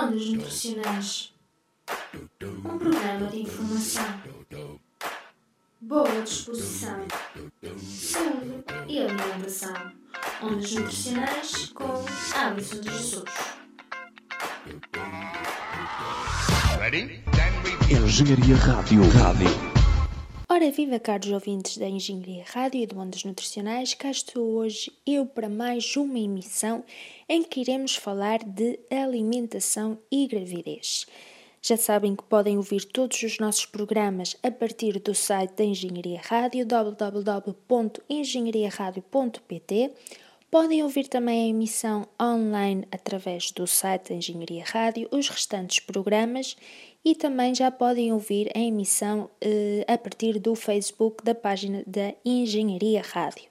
Ondas Nutricionais um programa de informação, boa disposição, saúde e alimentação. Ondas Nutricionais com Alisson de Jesus. Engenharia Rádio. Rádio. Ora, viva caros ouvintes da Engenharia Rádio e de Ondas Nutricionais, cá estou hoje eu para mais uma emissão em que iremos falar de alimentação e gravidez. Já sabem que podem ouvir todos os nossos programas a partir do site da Engenharia Rádio, www.engenhariaradio.pt. Podem ouvir também a emissão online através do site Engenharia Rádio, os restantes programas e também já podem ouvir a emissão eh, a partir do Facebook da página da Engenharia Rádio.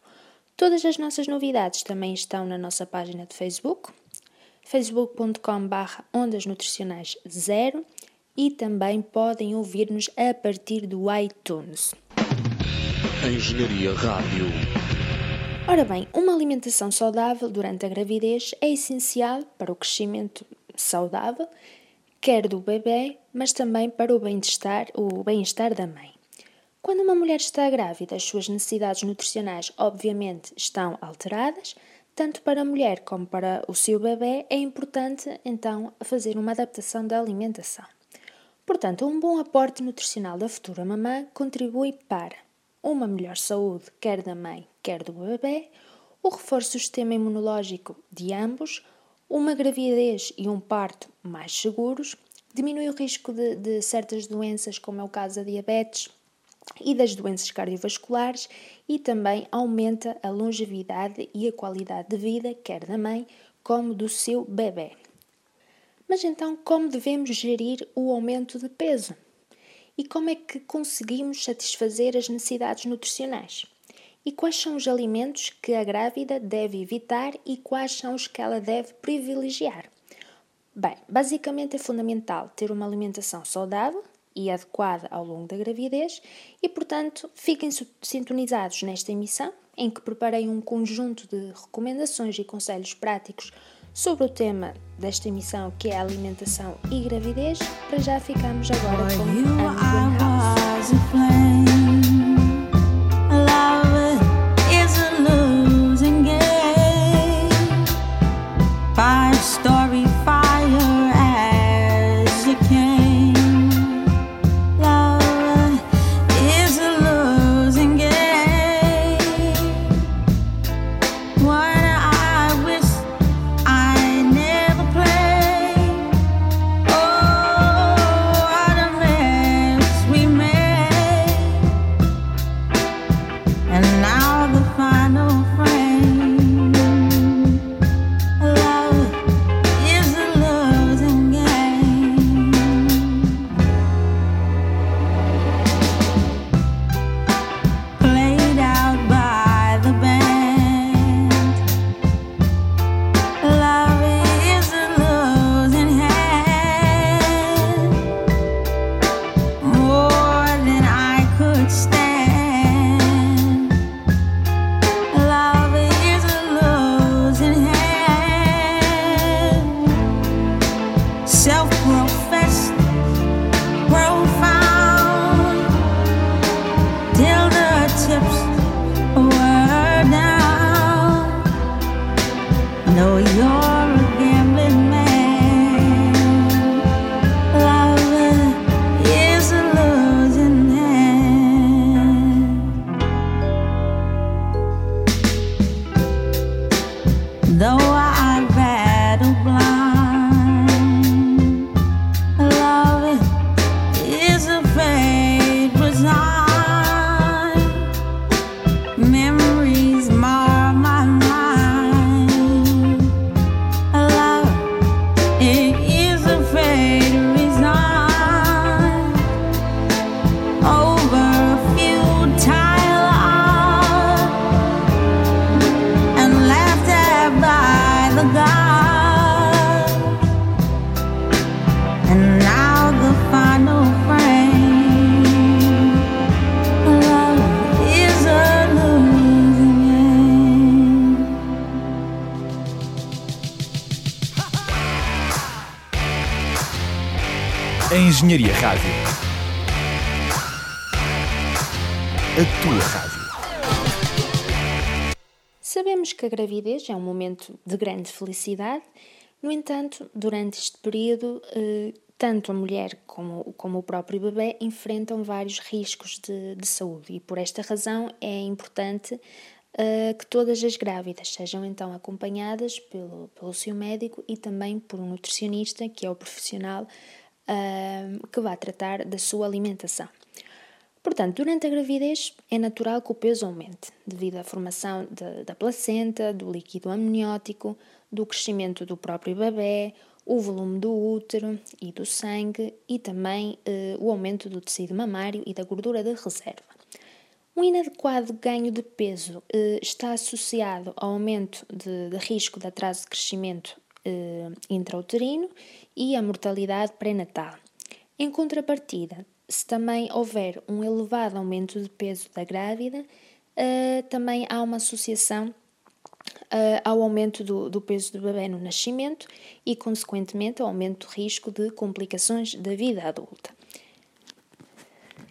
Todas as nossas novidades também estão na nossa página de Facebook, facebook.com.br ondas nutricionais 0 e também podem ouvir-nos a partir do iTunes. Engenharia Rádio. Ora bem, uma alimentação saudável durante a gravidez é essencial para o crescimento saudável, quer do bebê, mas também para o bem-estar, o bem-estar da mãe. Quando uma mulher está grávida, as suas necessidades nutricionais obviamente estão alteradas, tanto para a mulher como para o seu bebê, é importante então fazer uma adaptação da alimentação. Portanto, um bom aporte nutricional da futura mamã contribui para uma melhor saúde, quer da mãe, quer do bebê, o reforço do sistema imunológico de ambos, uma gravidez e um parto mais seguros, diminui o risco de, de certas doenças, como é o caso da diabetes e das doenças cardiovasculares, e também aumenta a longevidade e a qualidade de vida, quer da mãe como do seu bebê. Mas então, como devemos gerir o aumento de peso? E como é que conseguimos satisfazer as necessidades nutricionais? E quais são os alimentos que a grávida deve evitar e quais são os que ela deve privilegiar? Bem, basicamente é fundamental ter uma alimentação saudável e adequada ao longo da gravidez e, portanto, fiquem sintonizados nesta emissão em que preparei um conjunto de recomendações e conselhos práticos sobre o tema desta emissão que é alimentação e gravidez. Para já ficamos agora com Amy. Engenharia Rádio. A tua rádio. Sabemos que a gravidez é um momento de grande felicidade, no entanto, durante este período, eh, tanto a mulher como, como o próprio bebê enfrentam vários riscos de, de saúde e por esta razão é importante uh, que todas as grávidas sejam então acompanhadas pelo, pelo seu médico e também por um nutricionista, que é o profissional que vai tratar da sua alimentação. Portanto, durante a gravidez é natural que o peso aumente, devido à formação de, da placenta, do líquido amniótico, do crescimento do próprio bebê, o volume do útero e do sangue e também eh, o aumento do tecido mamário e da gordura de reserva. Um inadequado ganho de peso eh, está associado ao aumento de, de, risco de atraso de crescimento eh, intrauterino e à mortalidade pré-natal. Em contrapartida, se também houver um elevado aumento de peso da grávida, eh, também há uma associação uh, ao aumento do, do, peso do bebê no nascimento e, consequentemente, ao aumento do risco de complicações da vida adulta.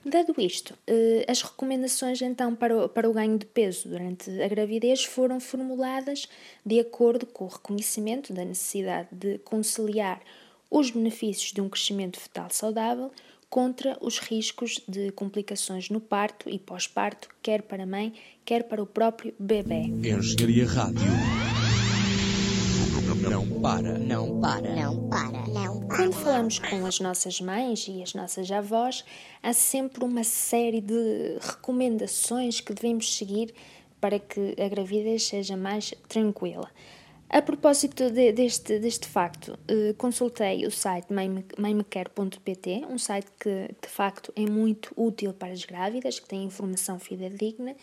Dado isto, uh, as recomendações então para o, para o ganho de peso durante a gravidez foram formuladas de acordo com o reconhecimento da necessidade de conciliar os benefícios de um crescimento fetal saudável contra os riscos de complicações no parto e pós-parto, quer para a mãe, quer para o próprio bebê. Engenharia Rádio. Não para, não para, não para, não para. Quando falamos com as nossas mães e as nossas avós, há sempre uma série de recomendações que devemos seguir para que a gravidez seja mais tranquila. A propósito de, deste, deste facto, eh, consultei o site mãemequer.pt, um site que de facto é muito útil para as grávidas, que tem informação fidedigna,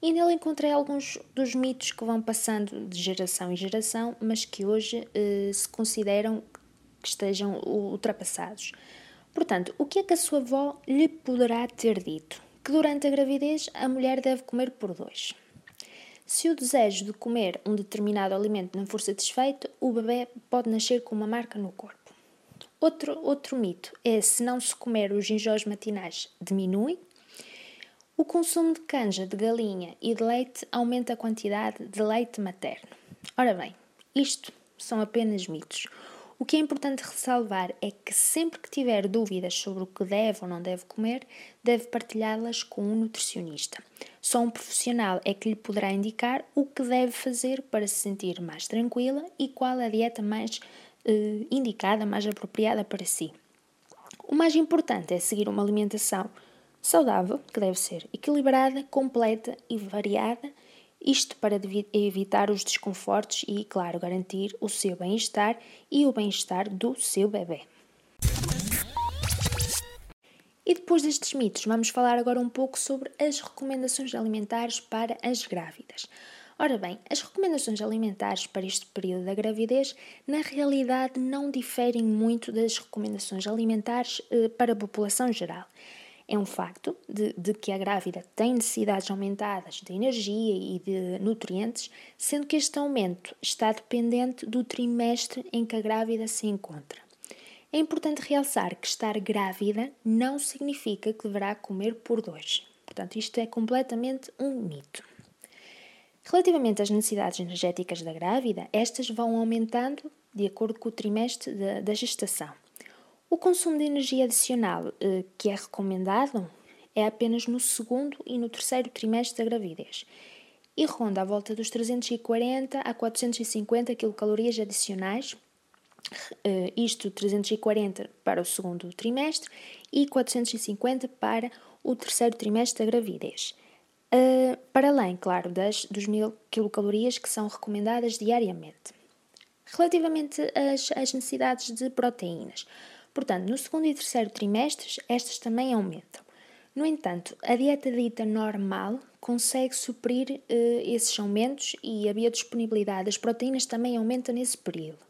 e nele encontrei alguns dos mitos que vão passando de geração em geração, mas que hoje eh, se consideram que estejam ultrapassados. Portanto, o que é que a sua avó lhe poderá ter dito? Que durante a gravidez a mulher deve comer por dois. Se o desejo de comer um determinado alimento não for satisfeito, o bebê pode nascer com uma marca no corpo. Outro, outro mito é se não se comer os enjoos matinais diminui. O consumo de canja, de galinha e de leite aumenta a quantidade de leite materno. Ora bem, isto são apenas mitos. O que é importante ressalvar é que sempre que tiver dúvidas sobre o que deve ou não deve comer, deve partilhá-las com um nutricionista. Só um profissional é que lhe poderá indicar o que deve fazer para se sentir mais tranquila e qual a dieta mais eh, indicada, mais apropriada para si. O mais importante é seguir uma alimentação saudável, que deve ser equilibrada, completa e variada isto para evitar os desconfortos e, claro, garantir o seu bem-estar e o bem-estar do seu bebê. E depois destes mitos, vamos falar agora um pouco sobre as recomendações alimentares para as grávidas. Ora bem, as recomendações alimentares para este período da gravidez, na realidade, não diferem muito das recomendações alimentares eh, para a população geral. É um facto de, de, que a grávida tem necessidades aumentadas de energia e de nutrientes, sendo que este aumento está dependente do trimestre em que a grávida se encontra. É importante realçar que estar grávida não significa que deverá comer por dois. Portanto, isto é completamente um mito. Relativamente às necessidades energéticas da grávida, estas vão aumentando de acordo com o trimestre da, da gestação. O consumo de energia adicional eh, que é recomendado é apenas no segundo e no terceiro trimestre da gravidez e ronda à volta dos 340 a 450 quilocalorias adicionais, eh, isto 340 para o segundo trimestre e 450 para o terceiro trimestre da gravidez. Uh, para além, claro, das, dos mil quilocalorias que são recomendadas diariamente. Relativamente às, às necessidades de proteínas, Portanto, no segundo e terceiro trimestres, estas também aumentam. No entanto, a dieta dita normal consegue suprir eh, esses aumentos e a biodisponibilidade das proteínas também aumenta nesse período.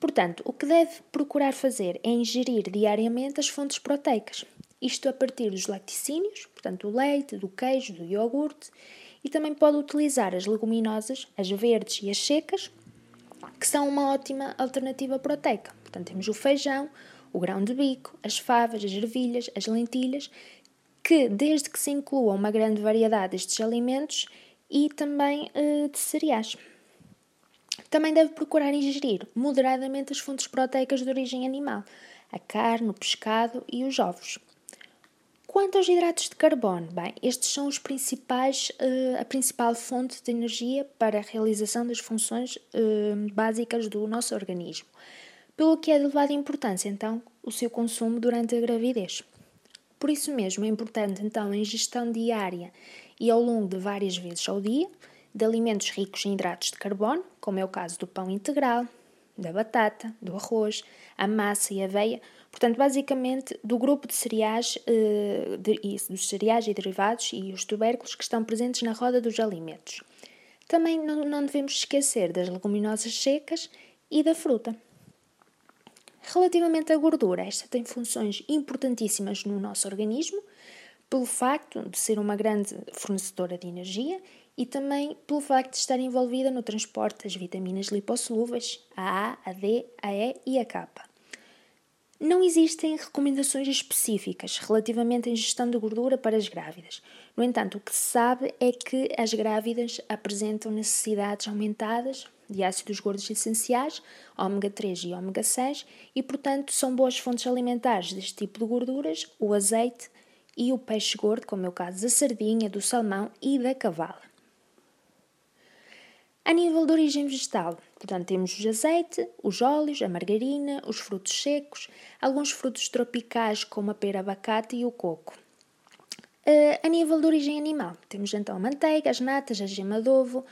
Portanto, o que deve procurar fazer é ingerir diariamente as fontes proteicas, isto a partir dos laticínios, portanto, do leite, do queijo, do iogurte, e também pode utilizar as leguminosas, as verdes e as secas, que são uma ótima alternativa proteica. Portanto, temos o feijão, o grão de bico, as favas, as ervilhas, as lentilhas, que desde que se inclua uma grande variedade destes alimentos e também uh, de cereais. Também deve procurar ingerir moderadamente as fontes proteicas de origem animal, a carne, o pescado e os ovos. Quanto aos hidratos de carbono, bem, estes são os principais, uh, a principal fonte de energia para a realização das funções uh, básicas do nosso organismo, pelo que é de elevada importância, então, o seu consumo durante a gravidez. Por isso mesmo é importante, então, a ingestão diária e ao longo de várias vezes ao dia de alimentos ricos em hidratos de carbono, como é o caso do pão integral, da batata, do arroz, a massa e a aveia, portanto, basicamente do grupo de cereais, eh, de, dos cereais e derivados e os tubérculos que estão presentes na roda dos alimentos. Também não, não devemos esquecer das leguminosas secas e da fruta. Relativamente à gordura, esta tem funções importantíssimas no nosso organismo, pelo facto de ser uma grande fornecedora de energia e também pelo facto de estar envolvida no transporte das vitaminas lipossolúveis, a A, a D, a E e a K. Não existem recomendações específicas relativamente à ingestão de gordura para as grávidas. No entanto, o que se sabe é que as grávidas apresentam necessidades aumentadas de ácidos gordos essenciais, ômega 3 e ômega 6, e, portanto, são boas fontes alimentares deste tipo de gorduras o azeite e o peixe gordo, como é o caso da sardinha, do salmão e da cavala. A nível de origem vegetal, portanto, temos o azeite, os óleos, a margarina, os frutos secos, alguns frutos tropicais como a pera abacate e o coco. Uh, a nível de origem animal, temos então a manteiga, as natas, a gema de ovo,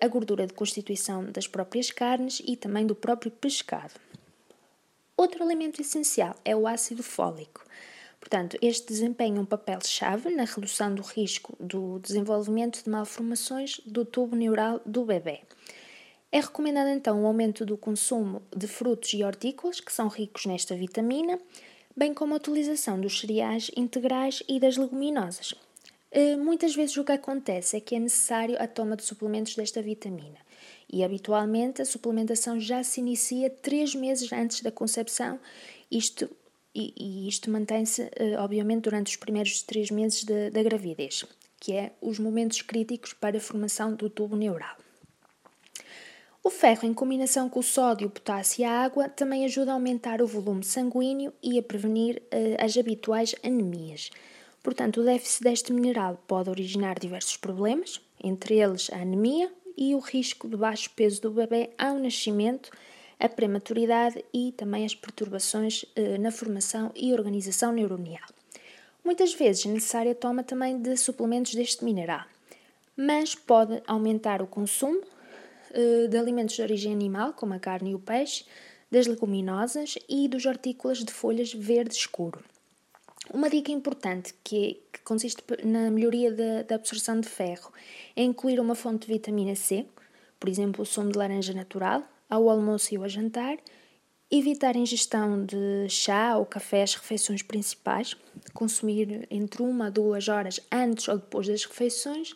a gordura de constituição das próprias carnes e também do próprio pescado. Outro alimento essencial é o ácido fólico. Portanto, este desempenha um papel-chave na redução do risco do desenvolvimento de malformações do tubo neural do bebê. É recomendado então o aumento do consumo de frutos e hortícolas que são ricos nesta vitamina, bem como a utilização dos cereais integrais e das leguminosas. Eh, muitas vezes o que acontece é que é necessário a toma de suplementos desta vitamina e habitualmente a suplementação já se inicia três meses antes da concepção, isto e, e isto mantém-se, eh, obviamente, durante os primeiros três meses da gravidez, que é os momentos críticos para a formação do tubo neural. O ferro, em combinação com o sódio, o potássio e a água, também ajuda a aumentar o volume sanguíneo e a prevenir uh, as habituais anemias. Portanto, o déficit deste mineral pode originar diversos problemas, entre eles a anemia e o risco de baixo peso do bebê ao nascimento, a prematuridade e também as perturbações eh, na formação e organização neuronal. Muitas vezes é necessária a toma também de suplementos deste mineral, mas pode aumentar o consumo eh, de alimentos de origem animal, como a carne e o peixe, das leguminosas e dos hortícolas de folhas verde escuro. Uma dica importante que, que consiste na melhoria da, da absorção de ferro é incluir uma fonte de vitamina C, por exemplo, o sumo de laranja natural, ao almoço e ao jantar, evitar a ingestão de chá ou café às refeições principais, consumir entre uma a duas horas antes ou depois das refeições,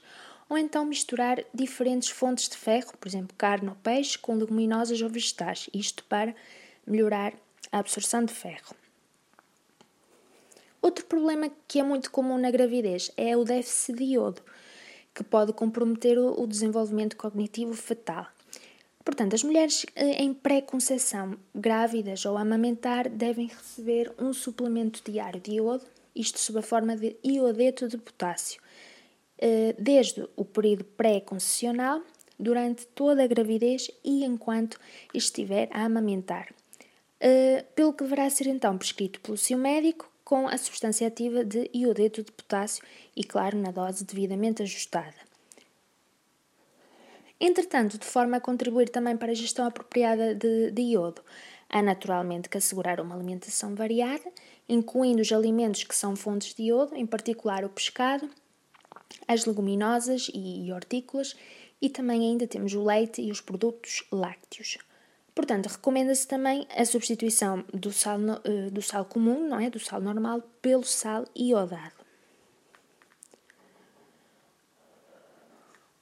ou então misturar diferentes fontes de ferro, por exemplo, carne ou peixe, com leguminosas ou vegetais, isto para melhorar a absorção de ferro. Outro problema que é muito comum na gravidez é o déficit de iodo, que pode comprometer o desenvolvimento cognitivo fetal. Portanto, as mulheres eh, em pré-conceição, grávidas ou amamentar, devem receber um suplemento diário de iodo, isto sob a forma de iodeto de potássio, eh, desde o período pré-concessional, durante toda a gravidez e enquanto estiver a amamentar. Eh, pelo que deverá ser então prescrito pelo seu médico com a substância ativa de iodeto de potássio e, claro, na dose devidamente ajustada. Entretanto, de forma a contribuir também para a gestão apropriada de, de iodo, há naturalmente que assegurar uma alimentação variada, incluindo os alimentos que são fontes de iodo, em particular o pescado, as leguminosas e hortícolas, e também ainda temos o leite e os produtos lácteos. Portanto, recomenda-se também a substituição do sal, eh, do sal comum, não é? do sal normal, pelo sal iodado.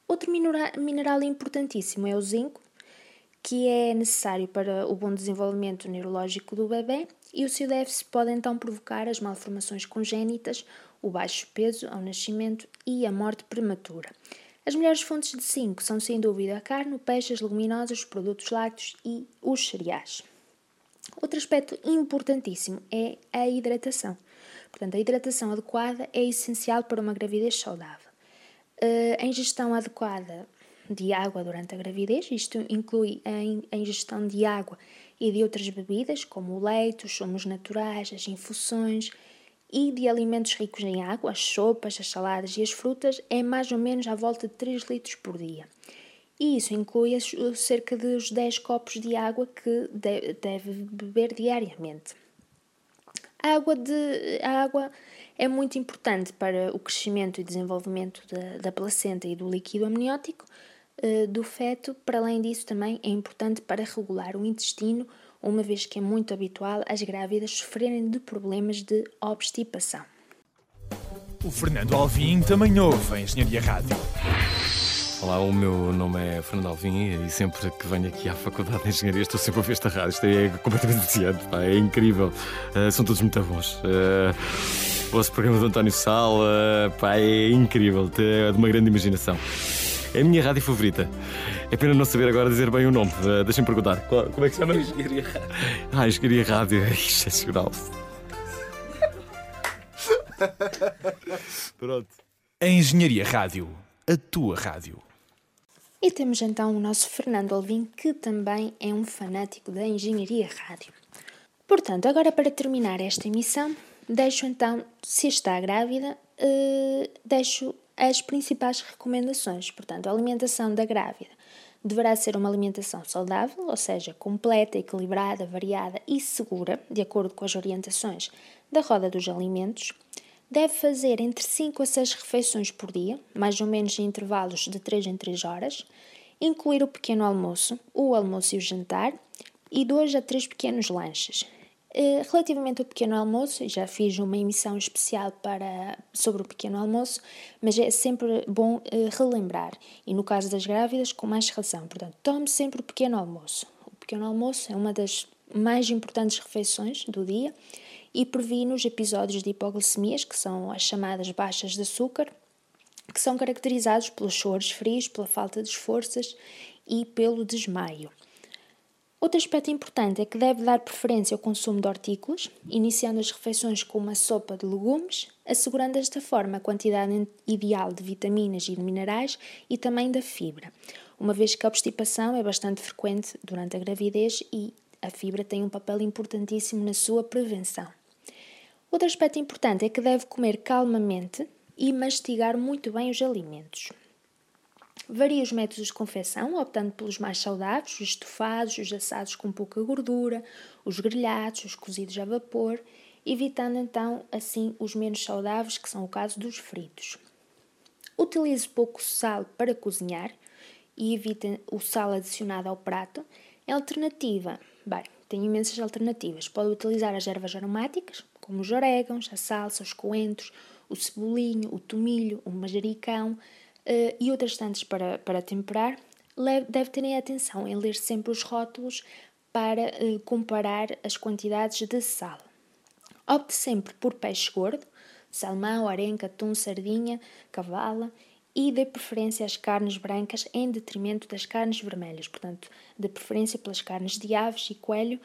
Outro mineral importantíssimo é o zinco, que é necessário para o bom desenvolvimento neurológico do bebê e o seu déficit pode então provocar as malformações congénitas, o baixo peso ao nascimento e a morte prematura. As melhores fontes de zinco são sem dúvida a carne, o peixe, as leguminosas, os produtos lácteos e os cereais. Outro aspecto importantíssimo é a hidratação. Portanto, a hidratação adequada é essencial para uma gravidez saudável. Eh, a ingestão adequada de água durante a gravidez, isto inclui a ingestão de água e de outras bebidas, como o leite, os sumos naturais, as infusões e de alimentos ricos em água, as sopas, as saladas e as frutas, é mais ou menos à volta de 3 litros por dia. E isso inclui cerca de 10 copos de água que deve beber diariamente. A água, de, a água é muito importante para o crescimento e desenvolvimento da, da placenta e do líquido amniótico, eh, do feto. Para além disso, também é importante para regular o intestino, uma vez que é muito habitual as grávidas sofrerem de problemas de obstipação. O Fernando Alvim também ouve a Engenharia Rádio. Olá, o meu nome é Fernando Alvim e sempre que venho aqui à Faculdade de Engenharia estou sempre a ver esta rádio. Isto é completamente viciante, pá, é incrível. Uh, são todos muito bons. Uh, o vosso programa do António Sala, pá, é incrível, é de uma grande imaginação. É a minha rádio favorita. É pena não saber agora dizer bem o nome. Uh, Deixem-me perguntar. Qual, como é que se chama? Engenharia Rádio. Ah, Engenharia Rádio. É excepcional. Pronto. A Engenharia Rádio. A tua rádio. E temos então o nosso Fernando Alvim, que também é um fanático da Engenharia Rádio. Portanto, agora para terminar esta emissão, deixo então, se está grávida, uh, deixo as principais recomendações. Portanto, a alimentação da grávida deverá ser uma alimentação saudável, ou seja, completa, equilibrada, variada e segura, de acordo com as orientações da roda dos alimentos. Deve fazer entre 5 a 6 refeições por dia, mais ou menos em intervalos de 3 em 3 horas, incluir o pequeno almoço, o almoço e o jantar, e 2 a 3 pequenos lanches. Eh, relativamente ao pequeno almoço, já fiz uma emissão especial para, sobre o pequeno almoço, mas é sempre bom eh, relembrar, e no caso das grávidas, com mais razão. Portanto, tome sempre o pequeno almoço. O pequeno almoço é uma das mais importantes refeições do dia e previne os episódios de hipoglicemias, que são as chamadas baixas de açúcar, que são caracterizados pelos choros frios, pela falta de forças e pelo desmaio. Outro aspecto importante é que deve dar preferência ao consumo de hortícolas, iniciando as refeições com uma sopa de legumes, assegurando desta forma a quantidade ideal de vitaminas e de minerais e também da fibra, uma vez que a obstipação é bastante frequente durante a gravidez e a fibra tem um papel importantíssimo na sua prevenção. Outro aspecto importante é que deve comer calmamente e mastigar muito bem os alimentos. Varia os métodos de confecção, optando pelos mais saudáveis, os estofados, os assados com pouca gordura, os grelhados, os cozidos a vapor, evitando então assim os menos saudáveis, que são o caso dos fritos. Utilize pouco sal para cozinhar e evite o sal adicionado ao prato. Em alternativa, bem, tem imensas alternativas. Pode utilizar as ervas aromáticas, como os orégãos, a salsa, os coentros, o cebolinho, o tomilho, o manjericão, uh, e outras tantas para, para temperar, deve terem atenção em ler sempre os rótulos para uh, comparar as quantidades de sal. Opte sempre por peixe gordo, salmão, arenca, atum, sardinha, cavala e dê preferência às carnes brancas em detrimento das carnes vermelhas, portanto, de preferência pelas carnes de aves e coelho,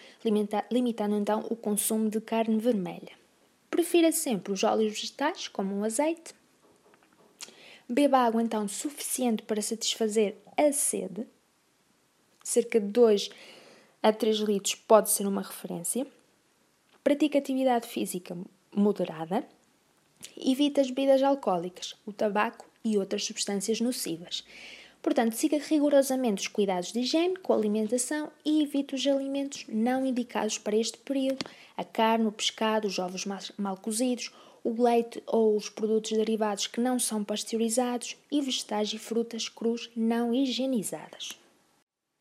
limitando então o consumo de carne vermelha. Prefira sempre os óleos vegetais, como o azeite, Beba água então suficiente para satisfazer a sede. Cerca de 2 a 3 litros pode ser uma referência. Pratique atividade física moderada. Evite as bebidas alcoólicas, o tabaco e outras substâncias nocivas. Portanto, siga rigorosamente os cuidados de higiene com a alimentação e evite os alimentos não indicados para este período: a carne, o pescado, os ovos mal cozidos, o leite ou os produtos derivados que não são pasteurizados e vegetais e frutas crus não higienizadas.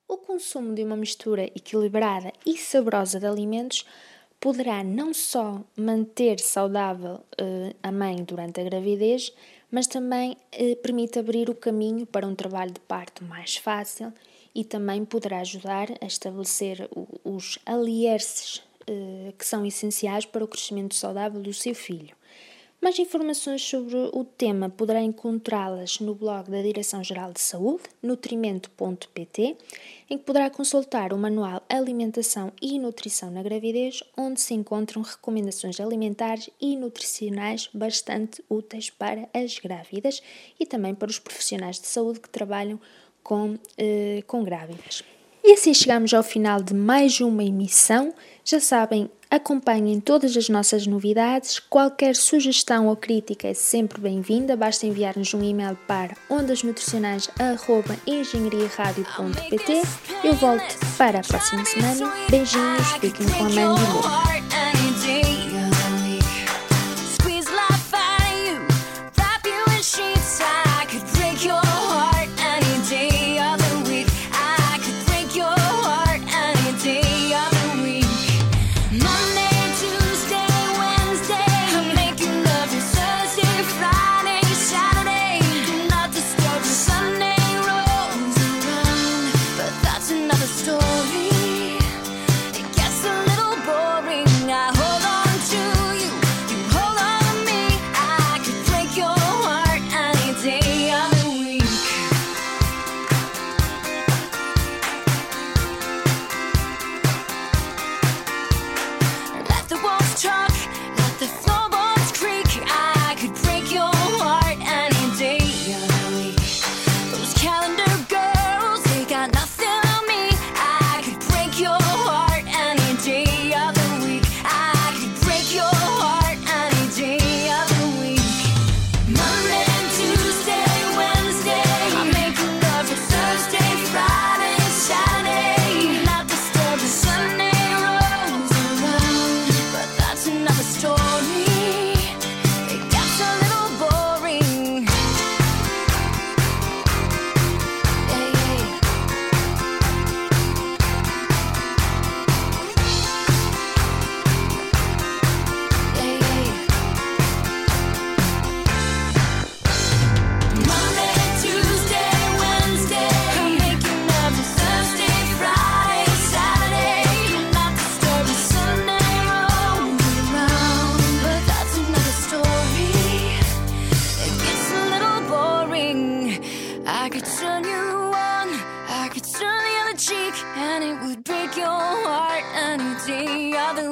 O consumo de uma mistura equilibrada e saborosa de alimentos poderá não só manter saudável uh, a mãe durante a gravidez, mas também uh, permite abrir o caminho para um trabalho de parto mais fácil e também poderá ajudar a estabelecer os alicerces eh, que são essenciais para o crescimento saudável do seu filho. Mais informações sobre o tema poderá encontrá-las no blog da Direção-Geral de Saúde, nutrimento.pt, em que poderá consultar o manual Alimentação e Nutrição na Gravidez, onde se encontram recomendações alimentares e nutricionais bastante úteis para as grávidas e também para os profissionais de saúde que trabalham com, eh, com grávidas. E assim chegamos ao final de mais uma emissão. Já sabem, acompanhem todas as nossas novidades. Qualquer sugestão ou crítica é sempre bem-vinda. Basta enviar-nos um e-mail para ondasnutricionais.engenhariaradio.pt. Eu volto para a próxima semana. Beijinhos, fiquem com a mãe de novo. and it would break your heart any day of the